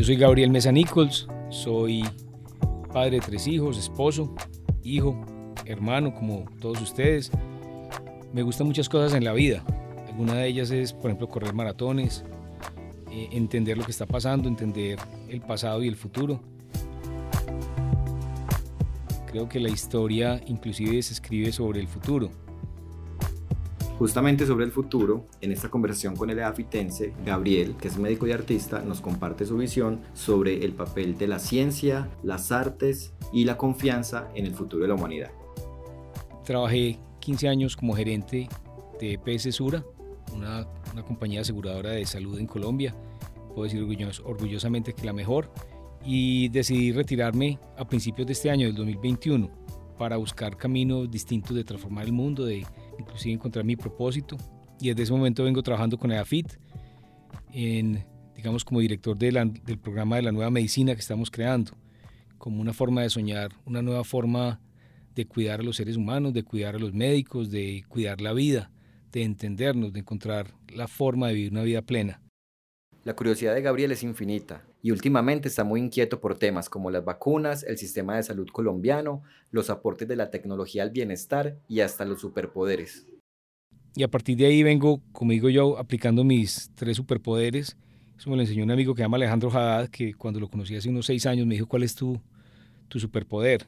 Yo soy Gabriel Mesa Nichols, soy padre de tres hijos, esposo, hijo, hermano, como todos ustedes. Me gustan muchas cosas en la vida. Alguna de ellas es, por ejemplo, correr maratones, eh, entender lo que está pasando, entender el pasado y el futuro. Creo que la historia inclusive se escribe sobre el futuro. Justamente sobre el futuro, en esta conversación con el EAFITense, Gabriel, que es médico y artista, nos comparte su visión sobre el papel de la ciencia, las artes y la confianza en el futuro de la humanidad. Trabajé 15 años como gerente de EPS Sura, una, una compañía aseguradora de salud en Colombia. Puedo decir orgullosamente que la mejor y decidí retirarme a principios de este año, del 2021, para buscar caminos distintos de transformar el mundo, de inclusive encontrar mi propósito. Y desde ese momento vengo trabajando con EAFIT, en, digamos como director del programa de la nueva medicina que estamos creando, como una forma de soñar, una nueva forma de cuidar a los seres humanos, de cuidar a los médicos, de cuidar la vida, de entendernos, de encontrar la forma de vivir una vida plena. La curiosidad de Gabriel es infinita y últimamente está muy inquieto por temas como las vacunas, el sistema de salud colombiano, los aportes de la tecnología al bienestar y hasta los superpoderes. Y a partir de ahí vengo, como digo yo, aplicando mis tres superpoderes. Eso me lo enseñó un amigo que se llama Alejandro Haddad, que cuando lo conocí hace unos seis años me dijo, ¿cuál es tu, tu superpoder?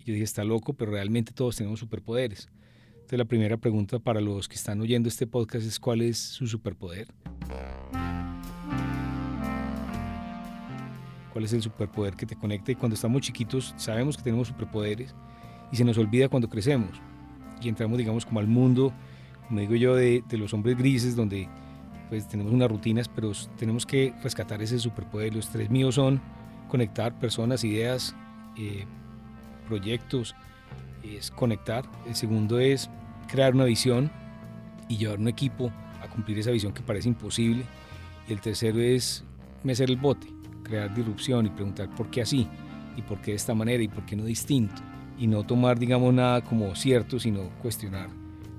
Y yo dije, está loco, pero realmente todos tenemos superpoderes. Entonces la primera pregunta para los que están oyendo este podcast es, ¿cuál es su superpoder? Cuál es el superpoder que te conecta y cuando estamos chiquitos sabemos que tenemos superpoderes y se nos olvida cuando crecemos y entramos digamos como al mundo, como digo yo, de, los hombres grises donde pues tenemos unas rutinas pero tenemos que rescatar ese superpoder. Los tres míos son conectar personas, ideas, eh, proyectos, es conectar. El segundo es crear una visión y llevar un equipo a cumplir esa visión que parece imposible. Y el tercero es mecer el bote, crear disrupción y preguntar por qué así y por qué de esta manera y por qué no distinto y no tomar digamos nada como cierto sino cuestionar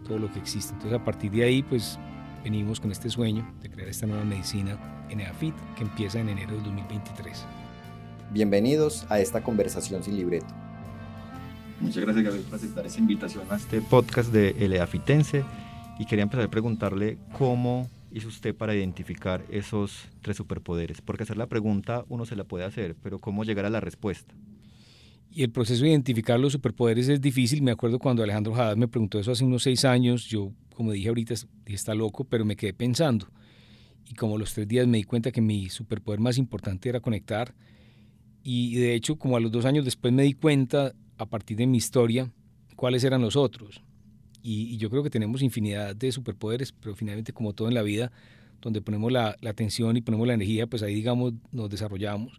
todo lo que existe. Entonces a partir de ahí pues venimos con este sueño de crear esta nueva medicina en EAFIT que empieza en enero del 2023 Bienvenidos a esta conversación sin libreto. Muchas gracias Gabriel por aceptar esta invitación a este podcast de El EAFITense y quería empezar a preguntarle cómo hizo usted para identificar esos tres superpoderes? Porque hacer la pregunta uno se la puede hacer, pero ¿cómo llegar a la respuesta? Y el proceso de identificar los superpoderes es difícil. Me acuerdo cuando Alejandro Haddad me preguntó eso hace unos seis años. Yo, como dije ahorita, está loco, pero me quedé pensando. Y como los tres días me di cuenta que mi superpoder más importante era conectar. Y de hecho, como a los dos años después me di cuenta, a partir de mi historia, cuáles eran los otros. Y, yo creo que tenemos infinidad de superpoderes, pero finalmente como todo en la vida, donde ponemos la, atención y ponemos la energía, pues ahí digamos nos desarrollamos.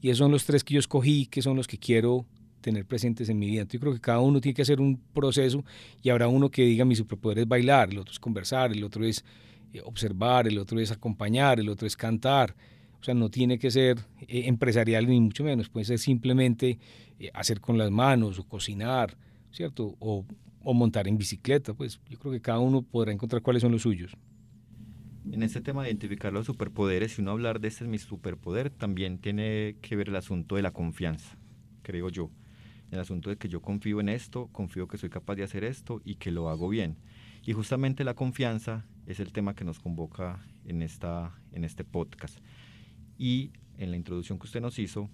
Y esos son los tres que yo escogí, que son los que quiero tener presentes en mi vida. Entonces yo creo que cada uno tiene que hacer un proceso y habrá uno que diga mi superpoder es bailar, el otro es conversar, el otro es eh, observar, el otro es acompañar, el otro es cantar. O sea, no tiene que ser eh, empresarial ni mucho menos, puede ser simplemente eh, hacer con las manos o cocinar, ¿cierto? O o montar en bicicleta, pues yo creo que cada uno podrá encontrar cuáles son los suyos. En este tema de identificar los superpoderes, si uno hablar de este es mi superpoder, también tiene que ver el asunto de la confianza, creo yo. El asunto de que yo confío en esto, confío que soy capaz de hacer esto y que lo hago bien. Y justamente la confianza es el tema que nos convoca en, esta, en este podcast. Y en la introducción que usted nos hizo,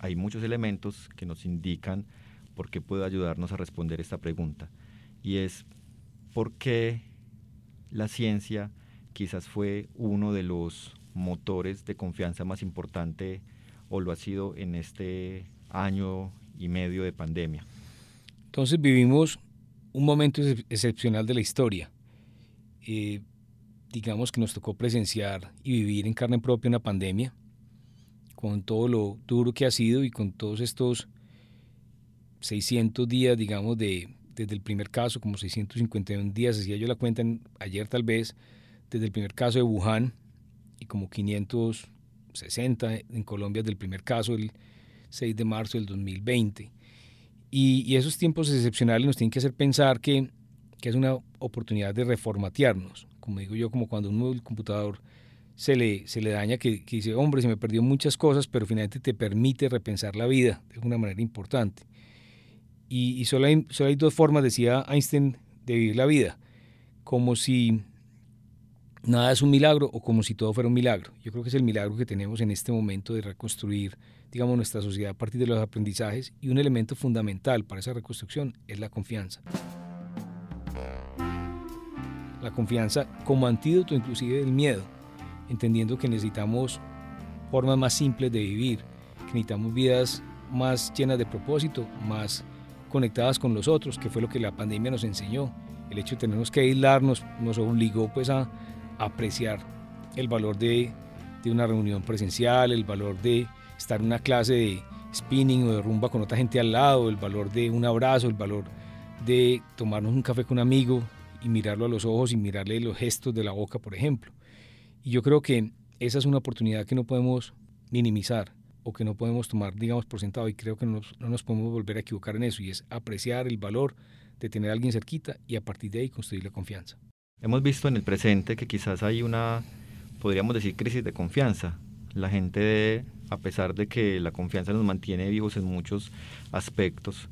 hay muchos elementos que nos indican porque puede ayudarnos a responder esta pregunta. Y es, ¿por qué la ciencia quizás fue uno de los motores de confianza más importante o lo ha sido en este año y medio de pandemia? Entonces vivimos un momento excepcional de la historia. Eh, digamos que nos tocó presenciar y vivir en carne propia una pandemia, con todo lo duro que ha sido y con todos estos 600 días, digamos, de, desde el primer caso, como 651 días, hacía yo la cuenta ayer tal vez, desde el primer caso de Wuhan y como 560 en Colombia desde el primer caso el 6 de marzo del 2020. Y, esos tiempos excepcionales nos tienen que hacer pensar que, que, es una oportunidad de reformatearnos, como digo yo, como cuando uno el computador se le, se le daña, que, dice, hombre, se me perdió muchas cosas, pero finalmente te permite repensar la vida de una manera importante. Y, solo, hay, solo hay dos formas, decía Einstein, de vivir la vida, como si nada es un milagro o como si todo fuera un milagro. Yo creo que es el milagro que tenemos en este momento de reconstruir, digamos, nuestra sociedad a partir de los aprendizajes y un elemento fundamental para esa reconstrucción es la confianza. La confianza como antídoto inclusive del miedo, entendiendo que necesitamos formas más simples de vivir, que necesitamos vidas más llenas de propósito, más conectadas con los otros, que fue lo que la pandemia nos enseñó. El hecho de tenernos que aislarnos nos obligó pues a apreciar el valor de, una reunión presencial, el valor de estar en una clase de spinning o de rumba con otra gente al lado, el valor de un abrazo, el valor de tomarnos un café con un amigo y mirarlo a los ojos y mirarle los gestos de la boca, por ejemplo. Y yo creo que esa es una oportunidad que no podemos minimizar o que no podemos tomar, digamos, por sentado y creo que no nos, no nos podemos volver a equivocar en eso y es apreciar el valor de tener a alguien cerquita y a partir de ahí construir la confianza. Hemos visto en el presente que quizás hay una, podríamos decir, crisis de confianza. La gente, a pesar de que la confianza nos mantiene vivos en muchos aspectos,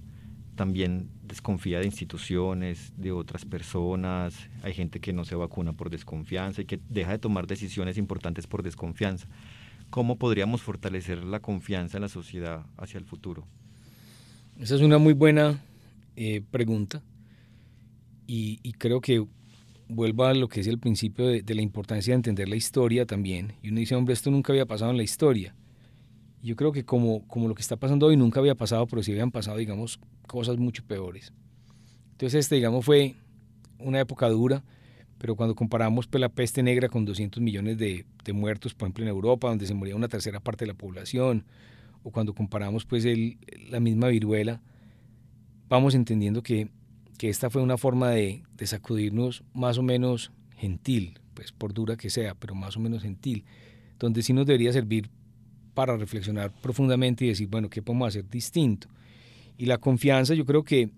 también desconfía de instituciones, de otras personas. Hay gente que no se vacuna por desconfianza y que deja de tomar decisiones importantes por desconfianza. ¿Cómo podríamos fortalecer la confianza en la sociedad hacia el futuro? Esa es una muy buena eh, pregunta y, creo que vuelvo a lo que es el principio de, la importancia de entender la historia también. Y uno dice, hombre, esto nunca había pasado en la historia. Yo creo que como, como lo que está pasando hoy nunca había pasado, pero sí habían pasado, digamos, cosas mucho peores. Entonces, este, digamos, fue una época dura, pero cuando comparamos pues, la peste negra con 200 millones de, de, muertos, por ejemplo, en Europa, donde se moría una tercera parte de la población, o cuando comparamos pues la misma viruela, vamos entendiendo que que esta fue una forma de, sacudirnos más o menos gentil, pues por dura que sea, pero más o menos gentil, donde sí nos debería servir para reflexionar profundamente y decir, bueno, ¿qué podemos hacer distinto? Y la confianza, yo creo que,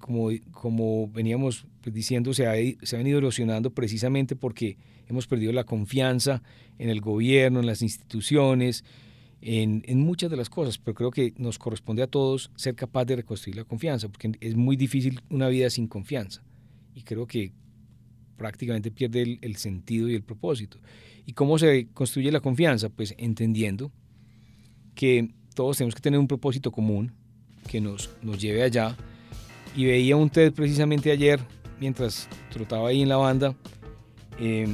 como, como veníamos pues, diciendo, se ha, se ha venido erosionando precisamente porque hemos perdido la confianza en el gobierno, en las instituciones, en, muchas de las cosas, pero creo que nos corresponde a todos ser capaz de reconstruir la confianza, porque es muy difícil una vida sin confianza. Y creo que prácticamente pierde el, sentido y el propósito. ¿Y cómo se construye la confianza? Pues entendiendo que todos tenemos que tener un propósito común que nos, nos lleve allá. Y veía un TED precisamente ayer, mientras trotaba ahí en la banda, eh,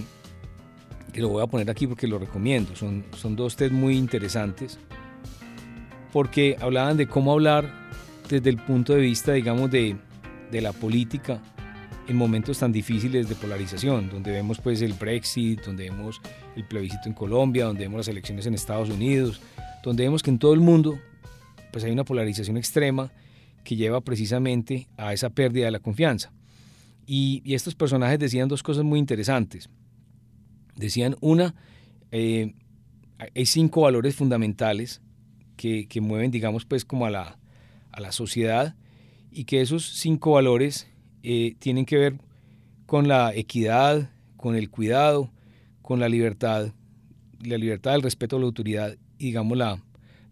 y lo voy a poner aquí porque lo recomiendo. Son, son dos test muy interesantes porque hablaban de cómo hablar desde el punto de vista, digamos, de, de la política en momentos tan difíciles de polarización, donde vemos pues el Brexit, donde vemos el plebiscito en Colombia, donde vemos las elecciones en Estados Unidos, donde vemos que en todo el mundo pues hay una polarización extrema que lleva precisamente a esa pérdida de la confianza. Y, estos personajes decían dos cosas muy interesantes. Decían, una, eh, hay cinco valores fundamentales que, mueven, digamos, pues como a la, a la sociedad y que esos cinco valores eh, tienen que ver con la equidad, con el cuidado, con la libertad, la libertad, el respeto a la autoridad y digamos la,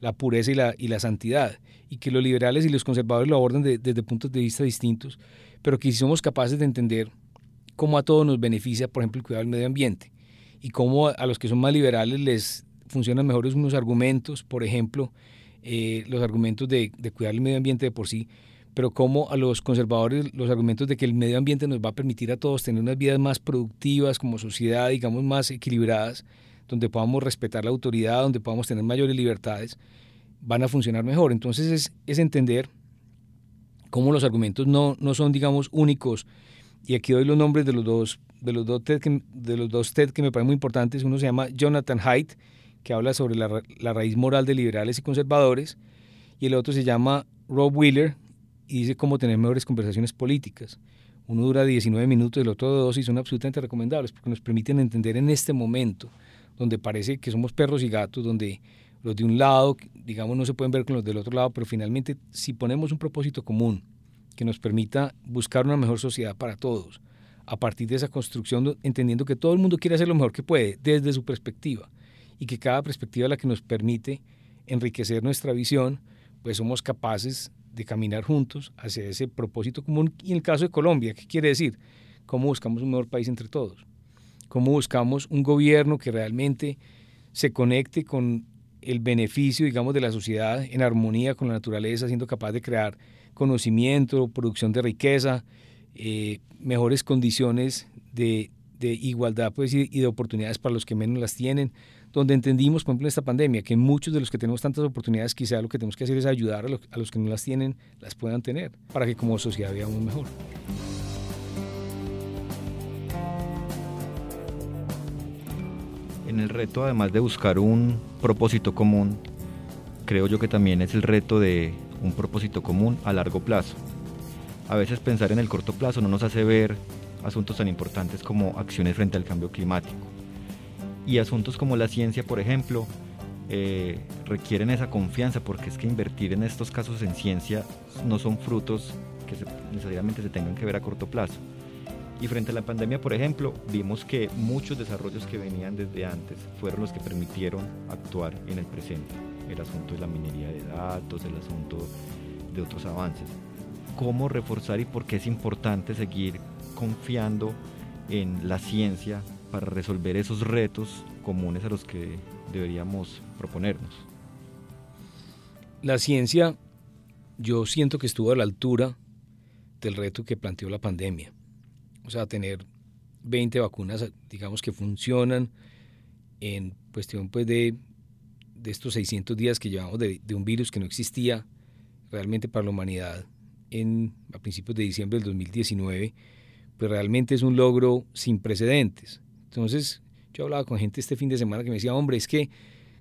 la pureza y la, y la santidad. Y que los liberales y los conservadores lo abordan desde puntos de vista distintos, pero que si somos capaces de entender cómo a todos nos beneficia, por ejemplo, el cuidado del medio ambiente y cómo a los que son más liberales les funcionan mejores unos argumentos, por ejemplo, eh, los argumentos de, cuidar el medio ambiente de por sí, pero cómo a los conservadores los argumentos de que el medio ambiente nos va a permitir a todos tener unas vidas más productivas como sociedad, digamos, más equilibradas, donde podamos respetar la autoridad, donde podamos tener mayores libertades, van a funcionar mejor. Entonces es, es entender cómo los argumentos no, no son, digamos, únicos. Y aquí doy los nombres de los dos de los dos TED que, de los dos TED que me parecen muy importantes. Uno se llama Jonathan Haidt, que habla sobre la, la, raíz moral de liberales y conservadores, y el otro se llama Rob Wheeler y dice cómo tener mejores conversaciones políticas. Uno dura 19 minutos, el otro dos y son absolutamente recomendables porque nos permiten entender en este momento, donde parece que somos perros y gatos, donde los de un lado, digamos, no se pueden ver con los del otro lado, pero finalmente si ponemos un propósito común que nos permita buscar una mejor sociedad para todos, a partir de esa construcción, entendiendo que todo el mundo quiere hacer lo mejor que puede desde su perspectiva y que cada perspectiva es la que nos permite enriquecer nuestra visión, pues somos capaces de caminar juntos hacia ese propósito común. Y en el caso de Colombia, ¿qué quiere decir? ¿Cómo buscamos un mejor país entre todos? ¿Cómo buscamos un gobierno que realmente se conecte con el beneficio, digamos, de la sociedad en armonía con la naturaleza, siendo capaz de crear conocimiento, producción de riqueza, eh, mejores condiciones de, igualdad pues, y de oportunidades para los que menos las tienen, donde entendimos, por ejemplo, en esta pandemia, que muchos de los que tenemos tantas oportunidades, quizá lo que tenemos que hacer es ayudar a los, que no las tienen, las puedan tener, para que como sociedad vivamos mejor. En el reto, además de buscar un propósito común, creo yo que también es el reto de un propósito común a largo plazo. A veces pensar en el corto plazo no nos hace ver asuntos tan importantes como acciones frente al cambio climático y asuntos como la ciencia, por ejemplo, eh, requieren esa confianza porque es que invertir en estos casos en ciencia no son frutos que necesariamente se tengan que ver a corto plazo. Y frente a la pandemia, por ejemplo, vimos que muchos desarrollos que venían desde antes fueron los que permitieron actuar en el presente. El asunto de la minería de datos, el asunto de otros avances. ¿Cómo reforzar y por qué es importante seguir confiando en la ciencia para resolver esos retos comunes a los que deberíamos proponernos? La ciencia yo siento que estuvo a la altura del reto que planteó la pandemia. O sea, tener 20 vacunas, digamos, que funcionan en cuestión pues, de, estos 600 días que llevamos de, de, un virus que no existía realmente para la humanidad en, a principios de diciembre del 2019, pues realmente es un logro sin precedentes. Entonces, yo hablaba con gente este fin de semana que me decía, hombre, es que,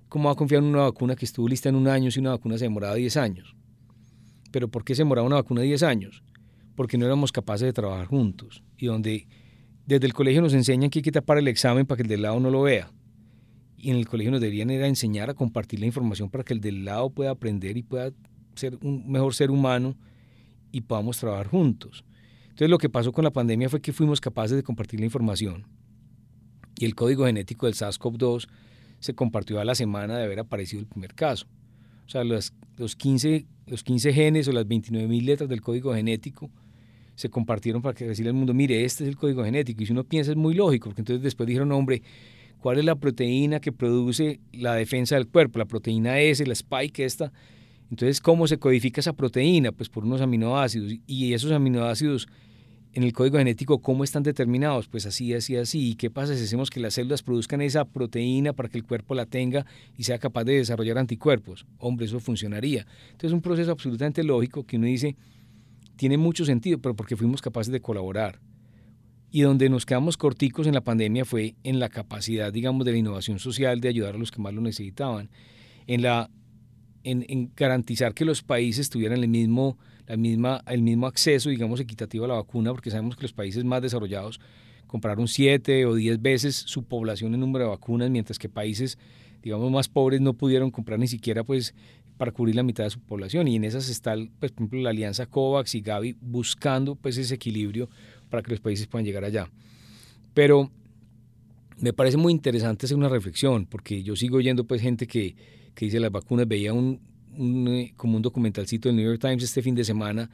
¿cómo va a confiar en una vacuna que estuvo lista en un año si una vacuna se demoraba 10 años? ¿Pero por qué se demoraba una vacuna 10 años? Porque no éramos capaces de trabajar juntos. Y donde desde el colegio nos enseñan que hay que tapar el examen para que el del lado no lo vea. Y en el colegio nos deberían ir enseñar a compartir la información para que el del lado pueda aprender y pueda ser un mejor ser humano y podamos trabajar juntos. Entonces lo que pasó con la pandemia fue que fuimos capaces de compartir la información y el código genético del SARS-CoV-2 se compartió a la semana de haber aparecido el primer caso. O sea, los, los, 15, los 15 genes o las 29.000 letras del código genético se compartieron para que decirle al mundo, mire, este es el código genético. Y si uno piensa es muy lógico, porque entonces después dijeron, hombre, ¿cuál es la proteína que produce la defensa del cuerpo? La proteína S, la spike esta. Entonces, ¿cómo se codifica esa proteína? Pues por unos aminoácidos. Y esos aminoácidos en el código genético cómo están determinados, pues así, así, así. ¿Y qué pasa si hacemos que las células produzcan esa proteína para que el cuerpo la tenga y sea capaz de desarrollar anticuerpos? Hombre, eso funcionaría. Entonces es un proceso absolutamente lógico que uno dice, tiene mucho sentido, pero porque fuimos capaces de colaborar. Y donde nos quedamos corticos en la pandemia fue en la capacidad, digamos, de la innovación social de ayudar a los que más lo necesitaban, en, la, en, garantizar que los países tuvieran el mismo la misma, el mismo acceso, digamos, equitativo a la vacuna, porque sabemos que los países más desarrollados compraron siete o diez veces su población en número de vacunas, mientras que países, digamos, más pobres no pudieron comprar ni siquiera, pues, para cubrir la mitad de su población. Y en esas está, pues, por ejemplo, la alianza COVAX y Gavi buscando, pues, ese equilibrio para que los países puedan llegar allá. Pero me parece muy interesante hacer una reflexión, porque yo sigo oyendo, pues, gente que, que dice las vacunas, veía un, eh, como un documentalcito del New York Times este fin de semana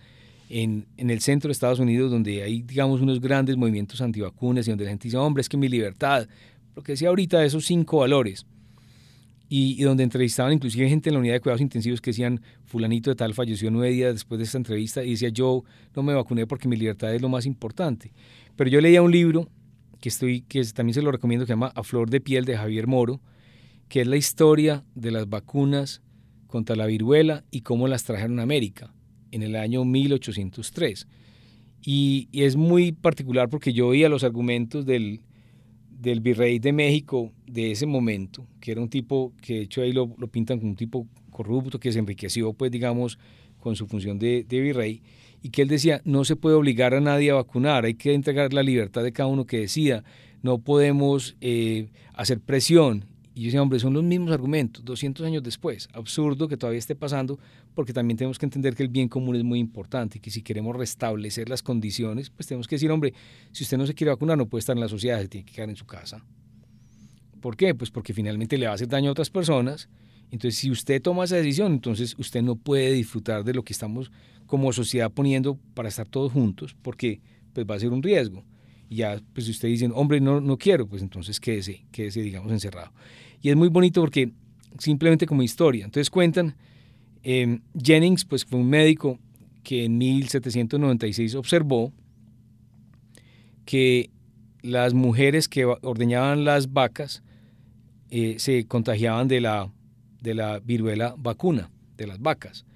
en, en, el centro de Estados Unidos, donde hay, digamos, unos grandes movimientos antivacunas y donde la gente dice, hombre, es que mi libertad, lo que decía ahorita, esos cinco valores, y, donde entrevistaban inclusive gente en la unidad de cuidados intensivos que decían, fulanito de tal falleció nueve días después de esta entrevista, y decía, yo no me vacuné porque mi libertad es lo más importante. Pero yo leía un libro que, estoy, que también se lo recomiendo, que se llama A Flor de Piel de Javier Moro, que es la historia de las vacunas contra la viruela y cómo las trajeron a América en el año 1803. Y, es muy particular porque yo oía los argumentos del, del, virrey de México de ese momento, que era un tipo que de hecho ahí lo, lo, pintan como un tipo corrupto que se enriqueció, pues digamos, con su función de, de, virrey, y que él decía, no se puede obligar a nadie a vacunar, hay que entregar la libertad de cada uno que decida, no podemos eh, hacer presión, Y yo decía, hombre, son los mismos argumentos, 200 años después. Absurdo que todavía esté pasando, porque también tenemos que entender que el bien común es muy importante y que si queremos restablecer las condiciones, pues tenemos que decir, hombre, si usted no se quiere vacunar, no puede estar en la sociedad, se tiene que quedar en su casa. ¿Por qué? Pues porque finalmente le va a hacer daño a otras personas. Entonces, si usted toma esa decisión, entonces usted no puede disfrutar de lo que estamos como sociedad poniendo para estar todos juntos, porque pues va a ser un riesgo. Y ya, pues si usted dice, hombre, no, no quiero, pues entonces quédese, quédese, digamos, encerrado. Y es muy bonito porque simplemente como historia. Entonces cuentan, eh, Jennings, pues fue un médico que en 1796 observó que las mujeres que ordeñaban las vacas eh, se contagiaban de la, de la viruela vacuna de las vacas.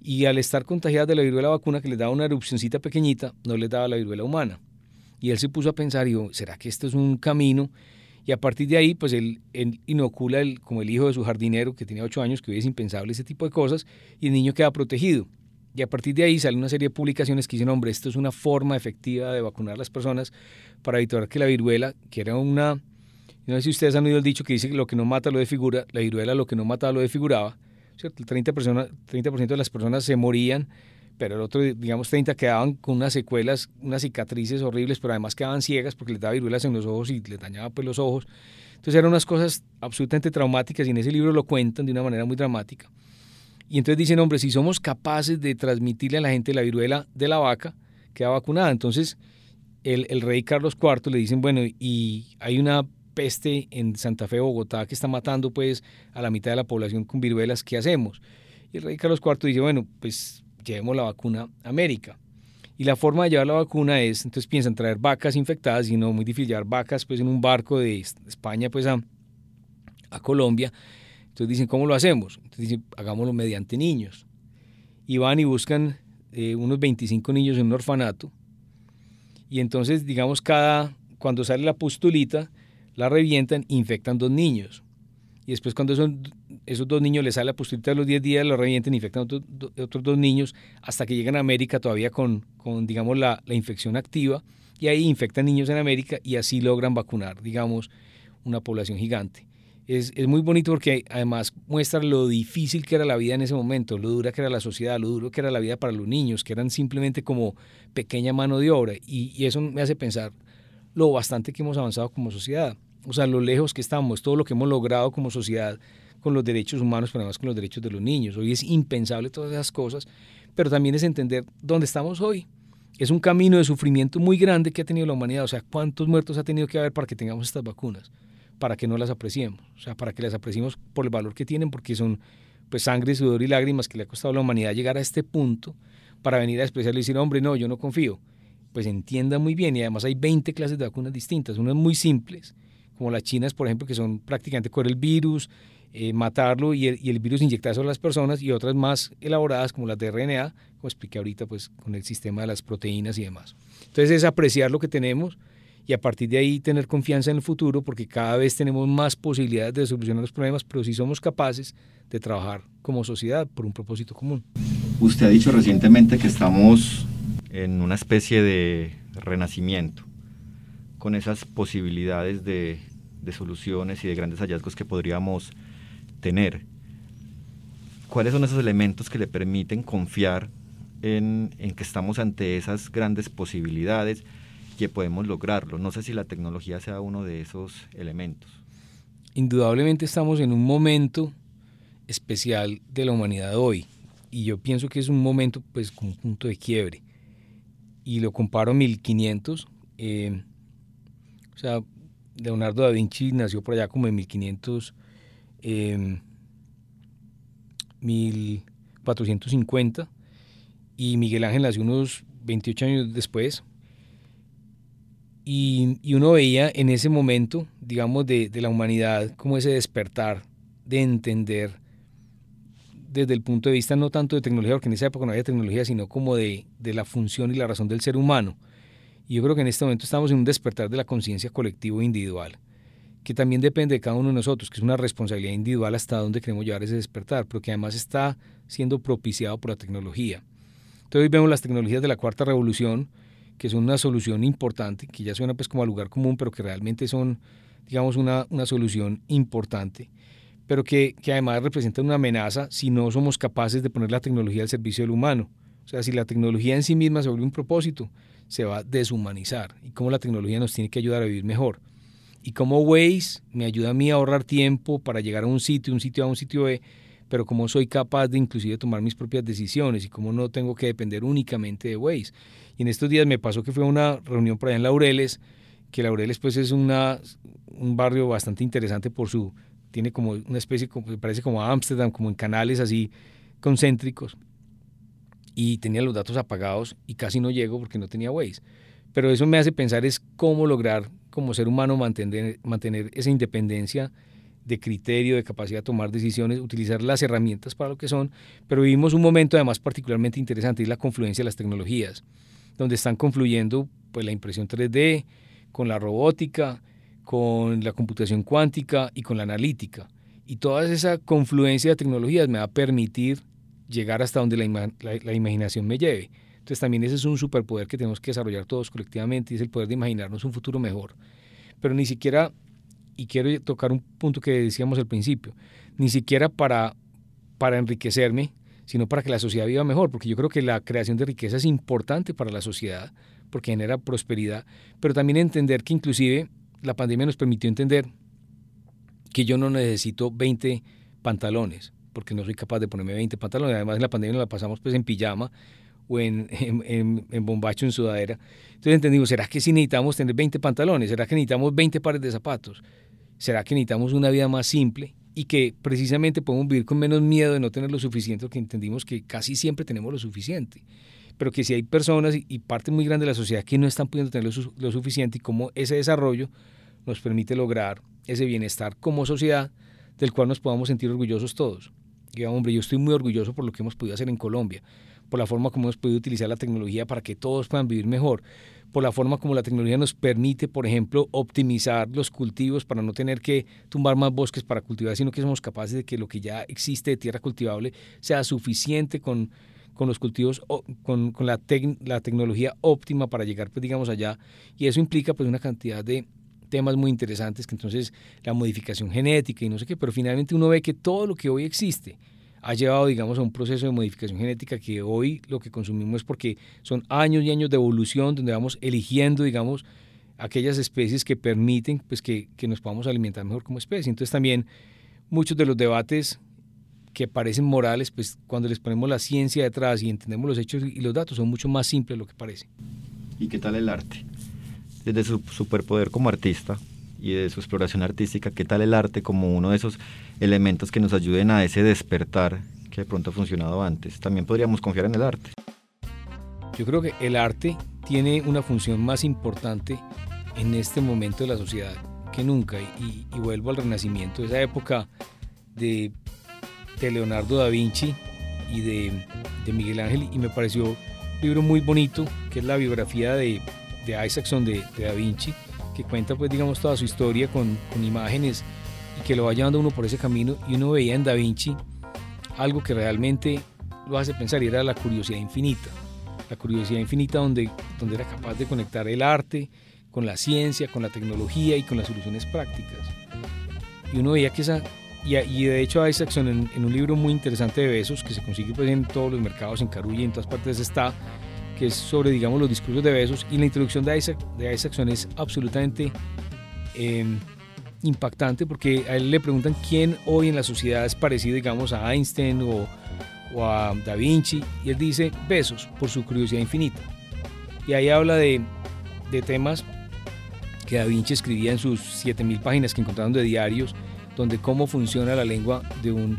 Y al estar contagiadas de la viruela vacuna, que les daba una erupcióncita pequeñita, no les daba la viruela humana. Y él se puso a pensar, y dijo, ¿será que esto es un camino? Y a partir de ahí, pues él, inocula el, como el hijo de su jardinero, que tenía ocho años, que hoy es impensable ese tipo de cosas, y el niño queda protegido. Y a partir de ahí sale una serie de publicaciones que dicen, hombre, esto es una forma efectiva de vacunar a las personas para evitar que la viruela, que era una, no sé si ustedes han oído el dicho que dice que lo que no mata lo desfigura, la viruela lo que no mata lo desfiguraba, ¿cierto? El 30%, 30 de las personas se morían pero el otro, digamos, 30 quedaban con unas secuelas, unas cicatrices horribles, pero además quedaban ciegas porque les daba viruelas en los ojos y les dañaba pues los ojos. Entonces eran unas cosas absolutamente traumáticas y en ese libro lo cuentan de una manera muy dramática. Y entonces dicen, hombre, si somos capaces de transmitirle a la gente la viruela de la vaca, queda vacunada. Entonces el, rey Carlos IV le dicen, bueno, y hay una peste en Santa Fe, Bogotá, que está matando pues a la mitad de la población con viruelas, ¿qué hacemos? Y el rey Carlos IV dice, bueno, pues llevemos la vacuna a América. Y la forma de llevar la vacuna es, entonces piensan traer vacas infectadas y no muy difícil llevar vacas pues en un barco de España pues a, a Colombia. Entonces dicen, ¿cómo lo hacemos? Entonces dicen, hagámoslo mediante niños. Y van y buscan eh, unos 25 niños en un orfanato. Y entonces, digamos, cada, cuando sale la pustulita, la revientan, infectan dos niños. Y después cuando son esos dos niños les sale la pustulita de los 10 días, lo revienten, infectan otros, otros dos niños hasta que llegan a América todavía con, con digamos, la, la, infección activa y ahí infectan niños en América y así logran vacunar, digamos, una población gigante. Es, es, muy bonito porque además muestra lo difícil que era la vida en ese momento, lo dura que era la sociedad, lo duro que era la vida para los niños, que eran simplemente como pequeña mano de obra. Y, y eso me hace pensar lo bastante que hemos avanzado como sociedad, o sea, lo lejos que estamos, todo lo que hemos logrado como sociedad con los derechos humanos, pero además con los derechos de los niños. Hoy es impensable todas esas cosas, pero también es entender dónde estamos hoy. Es un camino de sufrimiento muy grande que ha tenido la humanidad. O sea, ¿cuántos muertos ha tenido que haber para que tengamos estas vacunas? Para que no las apreciemos. O sea, para que las apreciemos por el valor que tienen, porque son pues sangre, sudor y lágrimas que le ha costado a la humanidad llegar a este punto para venir a expresarle y decir, hombre, no, yo no confío. Pues entienda muy bien y además hay 20 clases de vacunas distintas, unas muy simples, como las chinas, por ejemplo, que son prácticamente con el virus, eh, matarlo y el, y el, virus inyectarse a las personas y otras más elaboradas como las de RNA, como expliqué ahorita pues con el sistema de las proteínas y demás. Entonces es apreciar lo que tenemos y a partir de ahí tener confianza en el futuro porque cada vez tenemos más posibilidades de solucionar los problemas, pero si somos capaces de trabajar como sociedad por un propósito común. Usted ha dicho recientemente que estamos en una especie de renacimiento con esas posibilidades de, de soluciones y de grandes hallazgos que podríamos tener. ¿Cuáles son esos elementos que le permiten confiar en, que estamos ante esas grandes posibilidades que podemos lograrlo? No sé si la tecnología sea uno de esos elementos. Indudablemente estamos en un momento especial de la humanidad hoy y yo pienso que es un momento pues con un punto de quiebre y lo comparo a 1500 eh, o sea Leonardo da Vinci nació por allá como en 1500 1450 em, y Miguel Ángel nació unos 28 años después. Y, uno veía en ese momento, digamos, de, la humanidad como ese despertar de entender desde el punto de vista no tanto de tecnología, porque en esa época no había tecnología, sino como de, de la función y la razón del ser humano. Y yo creo que en este momento estamos en un despertar de la conciencia colectiva e individual que también depende de cada uno de nosotros, que es una responsabilidad individual hasta dónde queremos llevar ese despertar, pero que además está siendo propiciado por la tecnología. Entonces hoy vemos las tecnologías de la cuarta revolución, que son una solución importante, que ya suena pues como a lugar común, pero que realmente son digamos, una, una solución importante, pero que, que además representa una amenaza si no somos capaces de poner la tecnología al servicio del humano. O sea, si la tecnología en sí misma se vuelve un propósito, se va a deshumanizar y cómo la tecnología nos tiene que ayudar a vivir mejor. Y cómo Waze me ayuda a mí a ahorrar tiempo para llegar a un sitio, un sitio A, un sitio B, pero cómo soy capaz de inclusive tomar mis propias decisiones y cómo no tengo que depender únicamente de Waze. Y en estos días me pasó que fue a una reunión por allá en Laureles, que Laureles pues es una, un barrio bastante interesante por su, tiene como una especie, parece como Ámsterdam, como en canales así concéntricos y tenía los datos apagados y casi no llego porque no tenía Waze. Pero eso me hace pensar es cómo lograr como ser humano mantener, mantener esa independencia de criterio, de capacidad de tomar decisiones, utilizar las herramientas para lo que son, pero vivimos un momento además particularmente interesante, es la confluencia de las tecnologías, donde están confluyendo pues, la impresión 3D con la robótica, con la computación cuántica y con la analítica. Y toda esa confluencia de tecnologías me va a permitir llegar hasta donde la, imaginación me lleve. Entonces también ese es un superpoder que tenemos que desarrollar todos colectivamente y es el poder de imaginarnos un futuro mejor. Pero ni siquiera, y quiero tocar un punto que decíamos al principio, ni siquiera para, para enriquecerme, sino para que la sociedad viva mejor, porque yo creo que la creación de riqueza es importante para la sociedad, porque genera prosperidad, pero también entender que inclusive la pandemia nos permitió entender que yo no necesito 20 pantalones, porque no soy capaz de ponerme 20 pantalones. Además, en la pandemia la pasamos pues en pijama o en, en, en, bombacho, en sudadera. Entonces entendimos, ¿será que sí necesitamos tener 20 pantalones? ¿Será que necesitamos 20 pares de zapatos? ¿Será que necesitamos una vida más simple? Y que precisamente podemos vivir con menos miedo de no tener lo suficiente, porque entendimos que casi siempre tenemos lo suficiente. Pero que si hay personas y parte muy grande de la sociedad que no están pudiendo tener lo, lo suficiente y cómo ese desarrollo nos permite lograr ese bienestar como sociedad del cual nos podamos sentir orgullosos todos hombre, yo estoy muy orgulloso por lo que hemos podido hacer en Colombia, por la forma como hemos podido utilizar la tecnología para que todos puedan vivir mejor, por la forma como la tecnología nos permite, por ejemplo, optimizar los cultivos para no tener que tumbar más bosques para cultivar, sino que somos capaces de que lo que ya existe de tierra cultivable sea suficiente con, con los cultivos, con, con la, la tecnología óptima para llegar, pues digamos, allá. Y eso implica pues una cantidad de, temas muy interesantes, que entonces la modificación genética y no sé qué, pero finalmente uno ve que todo lo que hoy existe ha llevado, digamos, a un proceso de modificación genética que hoy lo que consumimos es porque son años y años de evolución donde vamos eligiendo, digamos, aquellas especies que permiten pues, que, que nos podamos alimentar mejor como especie. Entonces también muchos de los debates que parecen morales, pues cuando les ponemos la ciencia detrás y entendemos los hechos y los datos, son mucho más simples de lo que parece. ¿Y qué tal el arte? desde su superpoder como artista y de su exploración artística, qué tal el arte como uno de esos elementos que nos ayuden a ese despertar que de pronto ha funcionado antes. También podríamos confiar en el arte. Yo creo que el arte tiene una función más importante en este momento de la sociedad que nunca. Y, vuelvo al Renacimiento, esa época de, Leonardo da Vinci y de, Miguel Ángel, y me pareció un libro muy bonito, que es la biografía de Isaacson de, de, Da Vinci, que cuenta pues digamos toda su historia con, con, imágenes y que lo va llevando uno por ese camino y uno veía en Da Vinci algo que realmente lo hace pensar y era la curiosidad infinita, la curiosidad infinita donde, donde era capaz de conectar el arte con la ciencia, con la tecnología y con las soluciones prácticas. Y uno veía que esa, y, y de hecho Isaacson en, en, un libro muy interesante de Besos, que se consigue pues en todos los mercados, en Carulla en todas partes está, que es sobre, digamos, los discursos de besos. Y la introducción de Isaac, de Isaacson es absolutamente em, impactante porque a él le preguntan quién hoy en la sociedad es parecido, digamos, a Einstein o, o a Da Vinci. Y él dice besos por su curiosidad infinita. Y ahí habla de, de temas que Da Vinci escribía en sus 7000 páginas que encontraron de diarios, donde cómo funciona la lengua de un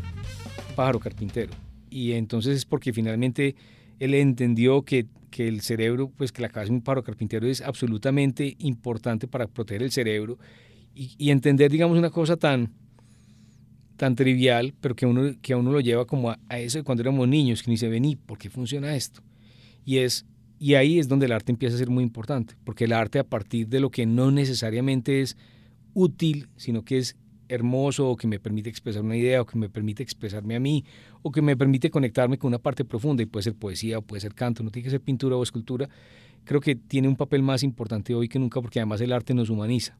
pájaro carpintero. Y entonces es porque finalmente él entendió que que el cerebro, pues que la cabeza de un paro carpintero es absolutamente importante para proteger el cerebro y, entender, digamos, una cosa tan, tan trivial, pero que, uno, que a uno lo lleva como a, eso de cuando éramos niños, que ni se ven, ¿por qué funciona esto? Y, es, y ahí es donde el arte empieza a ser muy importante, porque el arte a partir de lo que no necesariamente es útil, sino que es hermoso o que me permite expresar una idea o que me permite expresarme a mí o que me permite conectarme con una parte profunda y puede ser poesía o puede ser canto, no tiene que ser pintura o escultura, creo que tiene un papel más importante hoy que nunca porque además el arte nos humaniza.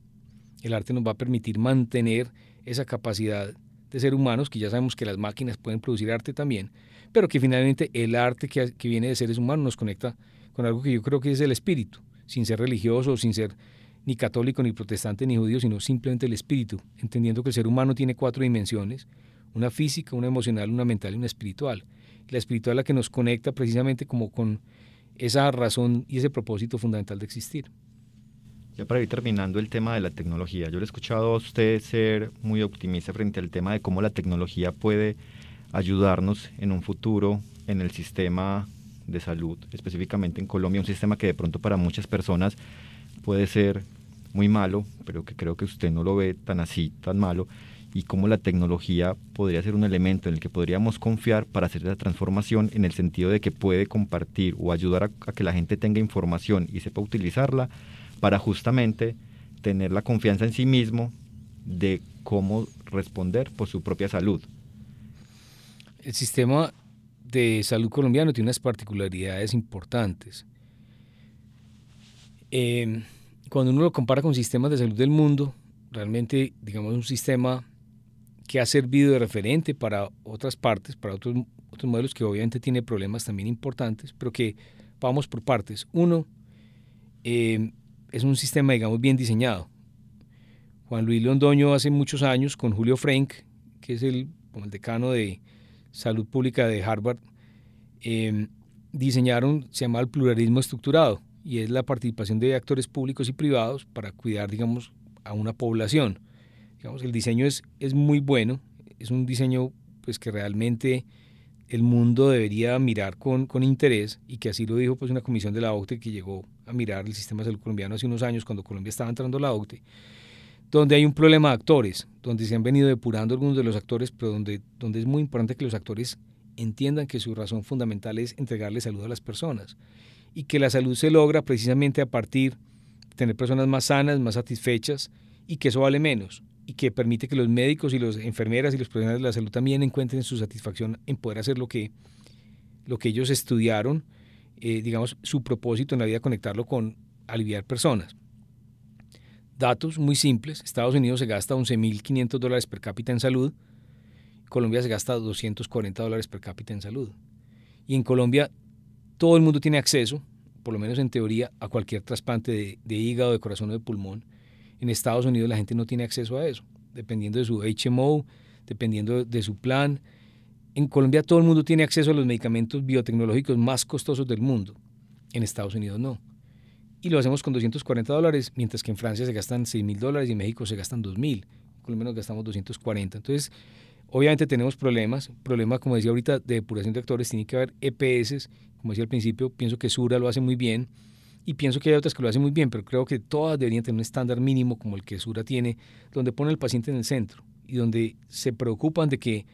El arte nos va a permitir mantener esa capacidad de ser humanos, que ya sabemos que las máquinas pueden producir arte también, pero que finalmente el arte que, viene de seres humanos nos conecta con algo que yo creo que es el espíritu, sin ser religioso, sin ser ni católico, ni protestante, ni judío, sino simplemente el espíritu, entendiendo que el ser humano tiene cuatro dimensiones, una física, una emocional, una mental y una espiritual. La espiritual es la que nos conecta precisamente como con esa razón y ese propósito fundamental de existir. Ya para ir terminando el tema de la tecnología, yo le he escuchado a usted ser muy optimista frente al tema de cómo la tecnología puede ayudarnos en un futuro en el sistema de salud, específicamente en Colombia, un sistema que de pronto para muchas personas puede ser muy malo, pero que creo que usted no lo ve tan así, tan malo, y cómo la tecnología podría ser un elemento en el que podríamos confiar para hacer la transformación en el sentido de que puede compartir o ayudar a, que la gente tenga información y sepa utilizarla para justamente tener la confianza en sí mismo de cómo responder por su propia salud. El sistema de salud colombiano tiene unas particularidades importantes. Eh, cuando uno lo compara con sistemas de salud del mundo, realmente, digamos, un sistema que ha servido de referente para otras partes, para otros, modelos que obviamente tiene problemas también importantes, pero que vamos por partes. Uno, eh, es un sistema, digamos, bien diseñado. Juan Luis Londoño hace muchos años con Julio Frank, que es el, decano de salud pública de Harvard, eh, diseñaron, se llama el pluralismo estructurado, y es la participación de actores públicos y privados para cuidar, digamos, a una población. Digamos, el diseño es, es muy bueno, es un diseño pues que realmente el mundo debería mirar con, con interés y que así lo dijo pues una comisión de la OCTE que llegó a mirar el sistema de salud colombiano hace unos años cuando Colombia estaba entrando a la OCTE, donde hay un problema de actores, donde se han venido depurando algunos de los actores, pero donde, donde es muy importante que los actores entiendan que su razón fundamental es entregarle salud a las personas y que la salud se logra precisamente a partir de tener personas más sanas, más satisfechas y que eso vale menos y que permite que los médicos y las enfermeras y los profesionales de la salud también encuentren su satisfacción en poder hacer lo que, lo que ellos estudiaron, eh, digamos, su propósito en la vida, conectarlo con aliviar personas. Datos muy simples, Estados Unidos se gasta 11.500 dólares per cápita en salud, Colombia se gasta 240 dólares per cápita en salud. Y en Colombia todo el mundo tiene acceso, por lo menos en teoría, a cualquier trasplante de, de hígado, de corazón o de pulmón en Estados Unidos la gente no tiene acceso a eso, dependiendo de su HMO, dependiendo de su plan. En Colombia todo el mundo tiene acceso a los medicamentos biotecnológicos más costosos del mundo. En Estados Unidos no. Y lo hacemos con 240 dólares, mientras que en Francia se gastan 6 mil dólares y en México se gastan 2 mil. En Colombia nos gastamos 240. Entonces, obviamente tenemos problemas. Problema, como decía ahorita, de depuración de actores. Tiene que haber EPS. Como decía al principio, pienso que Sura lo hace muy bien y pienso que hay otras que lo hacen muy bien, pero creo que todas deberían tener un estándar mínimo como el que Sura tiene, donde pone al paciente en el centro y donde se preocupan de que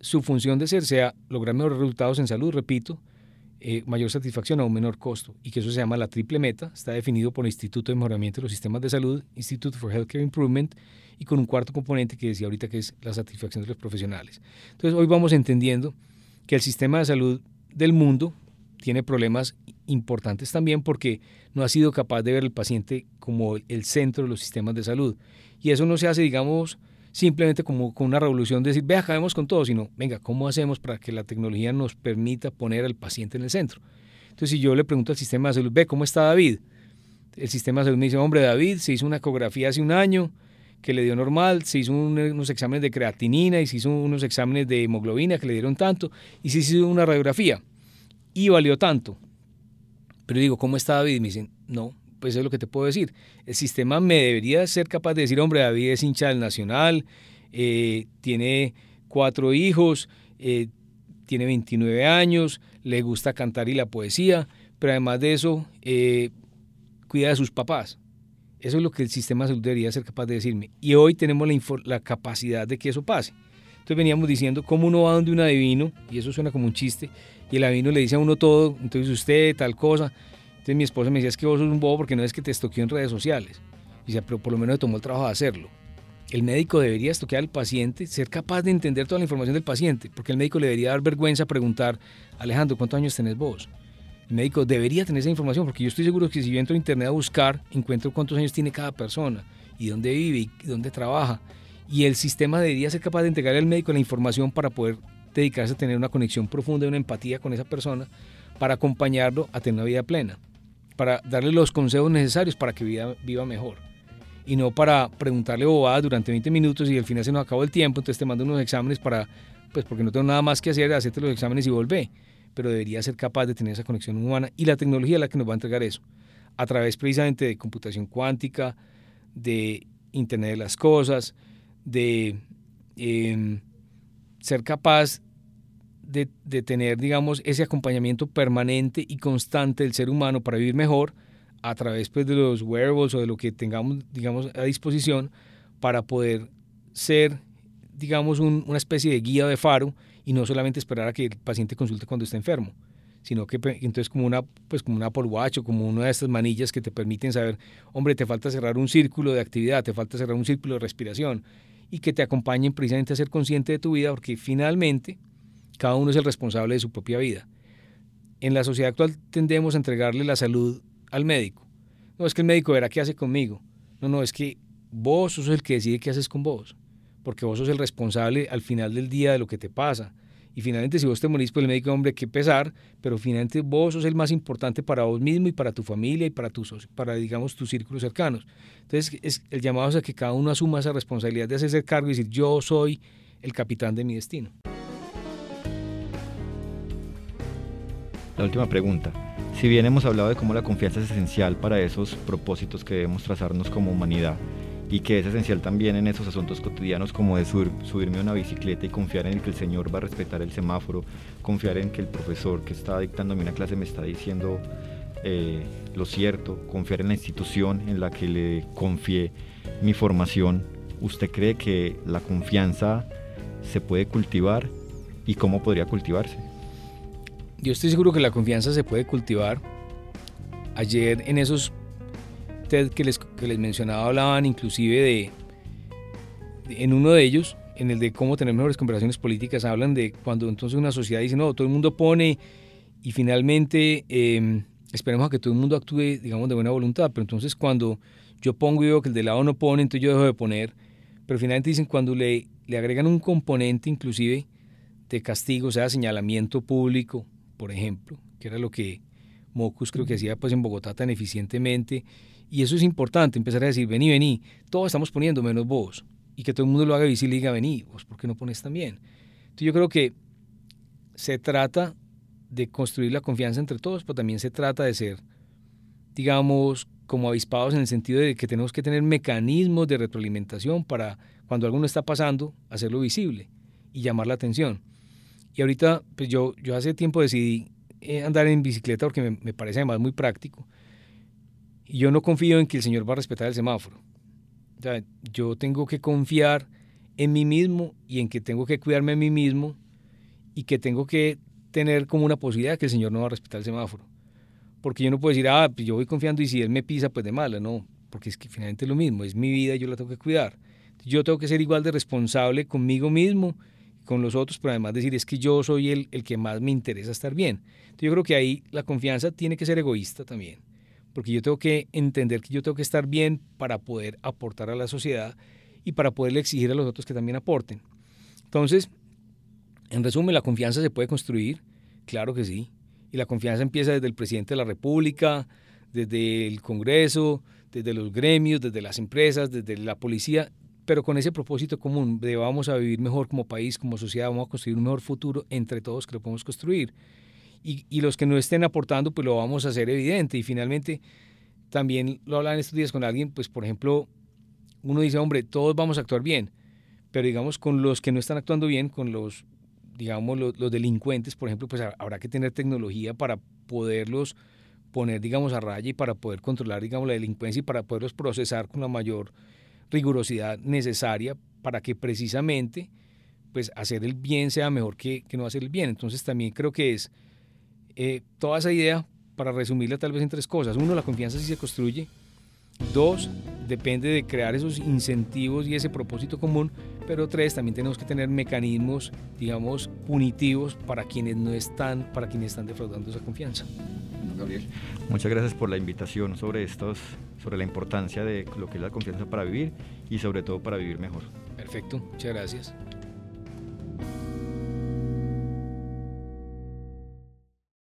su función de ser sea lograr mejores resultados en salud, repito, eh, mayor satisfacción a un menor costo, y que eso se llama la triple meta, está definido por el Instituto de Mejoramiento de los Sistemas de Salud, Institute for Healthcare Improvement, y con un cuarto componente que decía ahorita que es la satisfacción de los profesionales. Entonces hoy vamos entendiendo que el sistema de salud del mundo tiene problemas importantes también porque no ha sido capaz de ver al paciente como el centro de los sistemas de salud. Y eso no se hace, digamos, simplemente como con una revolución de decir, ve, acabemos con todo, sino, venga, ¿cómo hacemos para que la tecnología nos permita poner al paciente en el centro? Entonces, si yo le pregunto al sistema de salud, ve, ¿cómo está David? El sistema de salud me dice, hombre, David se hizo una ecografía hace un año que le dio normal, se hizo unos exámenes de creatinina y se hizo unos exámenes de hemoglobina que le dieron tanto y se hizo una radiografía y valió tanto. Pero digo, ¿cómo está David? Me dicen, no, pues es lo que te puedo decir. El sistema me debería ser capaz de decir, hombre, David es hincha del Nacional, eh, tiene cuatro hijos, eh, tiene 29 años, le gusta cantar y la poesía, pero además de eso, eh, cuida de sus papás. Eso es lo que el sistema de salud debería ser capaz de decirme. Y hoy tenemos la, la capacidad de que eso pase. Entonces veníamos diciendo cómo uno va donde un adivino, y eso suena como un chiste, y el adivino le dice a uno todo, entonces usted tal cosa. Entonces mi esposa me decía, es que vos sos un bobo porque no es que te estoqueó en redes sociales. Y dice, pero por lo menos tomó el trabajo de hacerlo. El médico debería estoquear al paciente, ser capaz de entender toda la información del paciente, porque el médico le debería dar vergüenza preguntar, Alejandro, ¿cuántos años tenés vos? El médico debería tener esa información, porque yo estoy seguro que si yo entro a internet a buscar, encuentro cuántos años tiene cada persona y dónde vive y dónde trabaja. Y el sistema debería ser capaz de entregarle al médico la información para poder dedicarse a tener una conexión profunda, una empatía con esa persona, para acompañarlo a tener una vida plena, para darle los consejos necesarios para que viva, viva mejor. Y no para preguntarle bobadas durante 20 minutos y al final se nos acabó el tiempo, entonces te mando unos exámenes para, pues porque no tengo nada más que hacer, hacerte los exámenes y volver. Pero debería ser capaz de tener esa conexión humana y la tecnología es la que nos va a entregar eso, a través precisamente de computación cuántica, de Internet de las Cosas, de em, ser capaz de, tener, digamos, ese acompañamiento permanente y constante del ser humano para vivir mejor a través pues, de los wearables o de lo que tengamos, digamos, a disposición para poder ser, digamos, un, una especie de guía de faro y no solamente esperar a que el paciente consulte cuando está enfermo sino que entonces como una, pues como una Apple como una de estas manillas que te permiten saber, hombre, te falta cerrar un círculo de actividad, te falta cerrar un círculo de respiración y que te acompañen precisamente a ser consciente de tu vida, porque finalmente cada uno es el responsable de su propia vida. En la sociedad actual tendemos a entregarle la salud al médico. No es que el médico verá qué hace conmigo. No, no, es que vos sos el que decide qué haces con vos, porque vos sos el responsable al final del día de lo que te pasa y finalmente, si vos te morís, pues el médico, hombre, qué pesar, pero finalmente vos sos el más importante para vos mismo y para tu familia y para tus, para, digamos, tus círculos cercanos. Entonces, es, el llamado es a que cada uno asuma esa responsabilidad de hacerse cargo y decir, yo soy el capitán de mi destino. La última pregunta. Si bien hemos hablado de cómo la confianza es esencial para esos propósitos que debemos trazarnos como humanidad, y que es esencial también en esos asuntos cotidianos como de subirme a una bicicleta y confiar en que el Señor va a respetar el semáforo, confiar en que el profesor que está dictándome una clase me está diciendo eh, lo cierto, confiar en la institución en la que le confié mi formación. ¿Usted cree que la confianza se puede cultivar y cómo podría cultivarse? Yo estoy seguro que la confianza se puede cultivar. Ayer en esos que les, que les mencionaba hablaban inclusive de, en uno de ellos, en el de cómo tener mejores conversaciones políticas, hablan de cuando entonces una sociedad dice, no, todo el mundo pone y finalmente em, esperemos a que todo el mundo actúe, digamos, de buena voluntad, pero entonces cuando yo pongo y veo que el de lado no pone, entonces yo dejo de poner, pero finalmente dicen cuando le, le agregan un componente inclusive de castigo, o sea, señalamiento público, por ejemplo, que era lo que Mocus creo que hacía pues en Bogotá tan eficientemente, y eso es importante, empezar a decir, vení, vení, todos estamos poniendo menos vos. Y que todo el mundo lo haga visible y diga, vení, vos, ¿por qué no pones también? Entonces yo creo que se trata de construir la confianza entre todos, pero también se trata de ser, digamos, como avispados en el sentido de que tenemos que tener mecanismos de retroalimentación para cuando algo no está pasando, hacerlo visible y llamar la atención. Y ahorita, pues yo, yo hace tiempo decidí eh, andar en bicicleta porque me, parece además muy práctico yo no confío en que el Señor va a respetar el semáforo. yo tengo que confiar en mí mismo y en que tengo que cuidarme a mí mismo y que tengo que tener como una posibilidad que el Señor no va a respetar el semáforo. Porque yo no puedo decir, ah, pues yo voy confiando y si Él me pisa, pues de mala, no, porque es que finalmente es lo mismo, es mi vida y yo la tengo que cuidar. Yo tengo que ser igual de responsable conmigo mismo, con los otros, pero además decir, es que yo soy el, el que más me interesa estar bien. yo creo que ahí la confianza tiene que ser egoísta también porque yo tengo que entender que yo tengo que estar bien para poder aportar a la sociedad y para poderle exigir a los otros que también aporten. Entonces, en resumen, la confianza se puede construir, claro que sí, y la confianza empieza desde el presidente de la República, desde el Congreso, desde los gremios, desde las empresas, desde la policía, pero con ese propósito común de vamos a vivir mejor como país, como sociedad, vamos a construir un mejor futuro entre todos que lo podemos construir y, los que no estén aportando, pues lo vamos a hacer evidente. Y finalmente, también lo hablan estos días con alguien, pues por ejemplo, uno dice, hombre, todos vamos a actuar bien, pero digamos con los que no están actuando bien, con los, digamos, los, los delincuentes, por ejemplo, pues habrá que tener tecnología para poderlos poner, digamos, a raya y para poder controlar, digamos, la delincuencia y para poderlos procesar con la mayor rigurosidad necesaria para que precisamente, pues, hacer el bien sea mejor que, que no hacer el bien. Entonces también creo que es eh, toda esa idea, para resumirla tal vez en tres cosas. Uno, la confianza sí se construye. Dos, depende de crear esos incentivos y ese propósito común, Pero tres, también tenemos que tener mecanismos, digamos, punitivos para quienes no están, para quienes están defraudando esa confianza. Gabriel. Muchas gracias por la invitación sobre estos, sobre la importancia de lo que es la confianza para vivir y sobre todo para vivir mejor. Perfecto, muchas gracias.